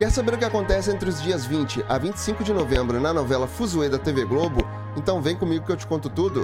Quer saber o que acontece entre os dias 20 a 25 de novembro na novela Fuzue da TV Globo? Então vem comigo que eu te conto tudo.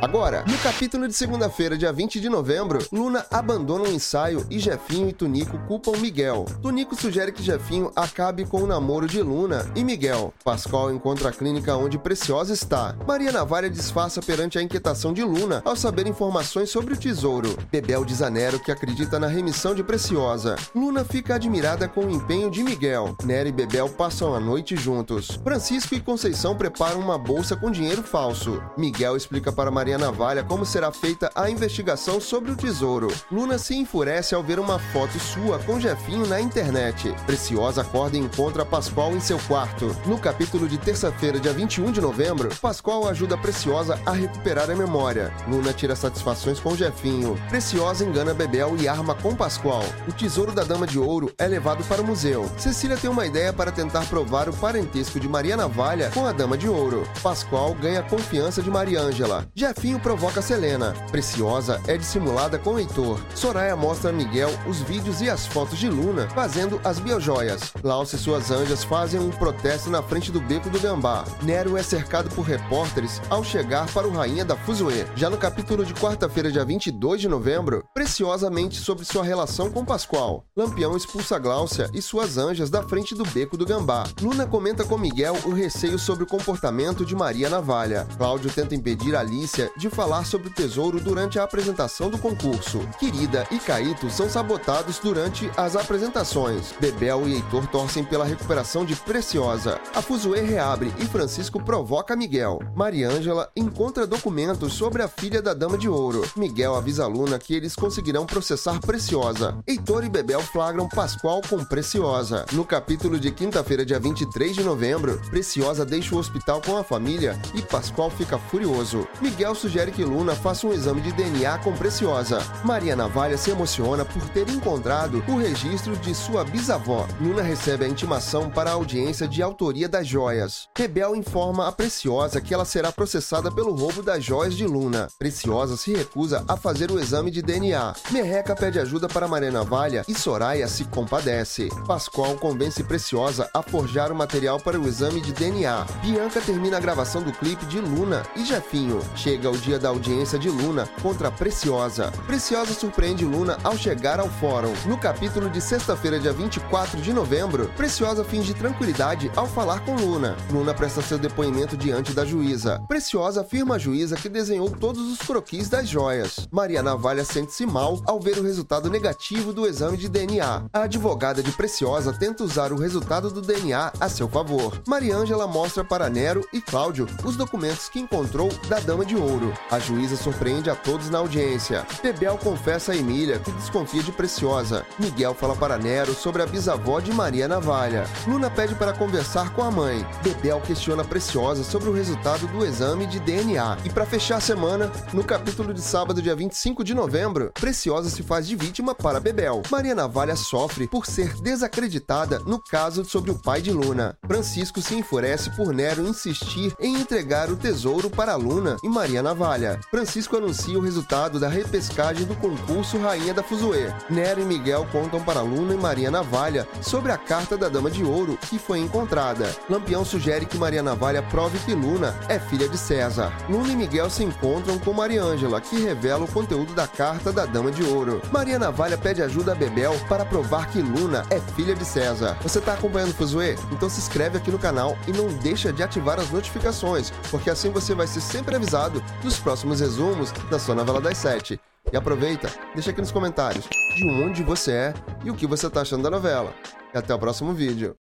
Agora, no capítulo de segunda-feira, dia 20 de novembro, Luna abandona um ensaio e Jefinho e Tunico culpam Miguel. Tunico sugere que Jefinho acabe com o namoro de Luna e Miguel. Pascoal encontra a clínica onde Preciosa está. Maria Navalha disfarça perante a inquietação de Luna ao saber informações sobre o tesouro. Bebel diz a Nero que acredita na remissão de Preciosa. Luna fica admirada com o empenho de Miguel. Nero e Bebel passam a noite juntos. Francisco e Conceição preparam uma bolsa com dinheiro falso. Miguel explica para Maria Navalha como será feita a investigação sobre o tesouro. Luna se enfurece ao ver uma foto sua com Jefinho na internet. Preciosa acorda e encontra Pascoal em seu quarto. No capítulo de terça-feira, dia 21 de novembro, Pascoal ajuda Preciosa a recuperar a memória. Luna tira satisfações com Jefinho. Preciosa engana Bebel e arma com Pascoal. O tesouro da Dama de Ouro é levado para o museu. Cecília tem uma ideia para tentar provar o parentesco de Maria Navalha com a Dama de Ouro. Pascoal ganha a confiança de Maria Ângela. Jefinho provoca Selena. Preciosa é dissimulada com Heitor. Soraya mostra a Miguel os vídeos e as fotos de Luna fazendo as biojoias. Laos e suas anjas fazem um protesto na frente do beco do Gambá. Nero é cercado por repórteres ao chegar para o Rainha da Fuzue. Já no capítulo de quarta-feira, dia 22 de novembro, Preciosa mente sobre sua relação com Pascoal. Lampião expulsa Gláucia e suas anjas da frente do beco do Gambá. Luna comenta com Miguel o receio sobre o comportamento de Maria Navalha. Cláudio tenta impedir De falar sobre o tesouro durante a apresentação do concurso. Querida e Caíto são sabotados durante as apresentações. Bebel e Heitor torcem pela recuperação de Preciosa. A Fuzue reabre e Francisco provoca Miguel. Mariângela encontra documentos sobre a filha da Dama de Ouro. Miguel avisa a Luna que eles conseguirão processar Preciosa. Heitor e Bebel flagram Pascoal com Preciosa. No capítulo de quinta-feira, dia 23 de novembro, Preciosa deixa o hospital com a família e Pascoal fica furioso. Miguel sugere que Luna faça um exame de DNA com Preciosa. Maria Navalha se emociona por ter encontrado o registro de sua bisavó. Luna recebe a intimação para a audiência de autoria das joias. Rebel informa a Preciosa que ela será processada pelo roubo das joias de Luna. Preciosa se recusa a fazer o exame de DNA. Merreca pede ajuda para Maria Navalha e Soraya se compadece. Pascoal convence Preciosa a forjar o material para o exame de DNA. Bianca termina a gravação do clipe de Luna e Jefinho. Chega chega o dia da audiência de Luna contra Preciosa. Preciosa surpreende Luna ao chegar ao fórum. No capítulo de sexta-feira, dia 24 de novembro, Preciosa finge tranquilidade ao falar com Luna. Luna presta seu depoimento diante da juíza. Preciosa afirma à juíza que desenhou todos os croquis das joias. Maria Navalha sente-se mal ao ver o resultado negativo do exame de DNA. A advogada de Preciosa tenta usar o resultado do DNA a seu favor. Maria Ângela mostra para Nero e Cláudio os documentos que encontrou da Dama de Ouro. A juíza surpreende a todos na audiência. Bebel confessa a Emília que desconfia de Preciosa. Miguel fala para Nero sobre a bisavó de Maria Navalha. Luna pede para conversar com a mãe. Bebel questiona Preciosa sobre o resultado do exame de DNA. E para fechar a semana, no capítulo de sábado, dia 25 de novembro, Preciosa se faz de vítima para Bebel. Maria Navalha sofre por ser desacreditada no caso sobre o pai de Luna. Francisco se enfurece por Nero insistir em entregar o tesouro para Luna e Maria Navalha. Francisco anuncia o resultado da repescagem do concurso Rainha da Fuzue. Nero e Miguel contam para Luna e Maria Navalha sobre a carta da Dama de Ouro que foi encontrada. Lampião sugere que Maria Navalha prove que Luna é filha de César. Luna e Miguel se encontram com Maria Ângela, que revela o conteúdo da carta da Dama de Ouro. Maria Navalha pede ajuda a Bebel para provar que Luna é filha de César. Você está acompanhando o Fuzue? Então se inscreve aqui no canal e não deixa de ativar as notificações, porque assim você vai ser sempre avisado dos próximos resumos da sua novela das sete. E aproveita, deixa aqui nos comentários de onde você é e o que você está achando da novela. E até o próximo vídeo.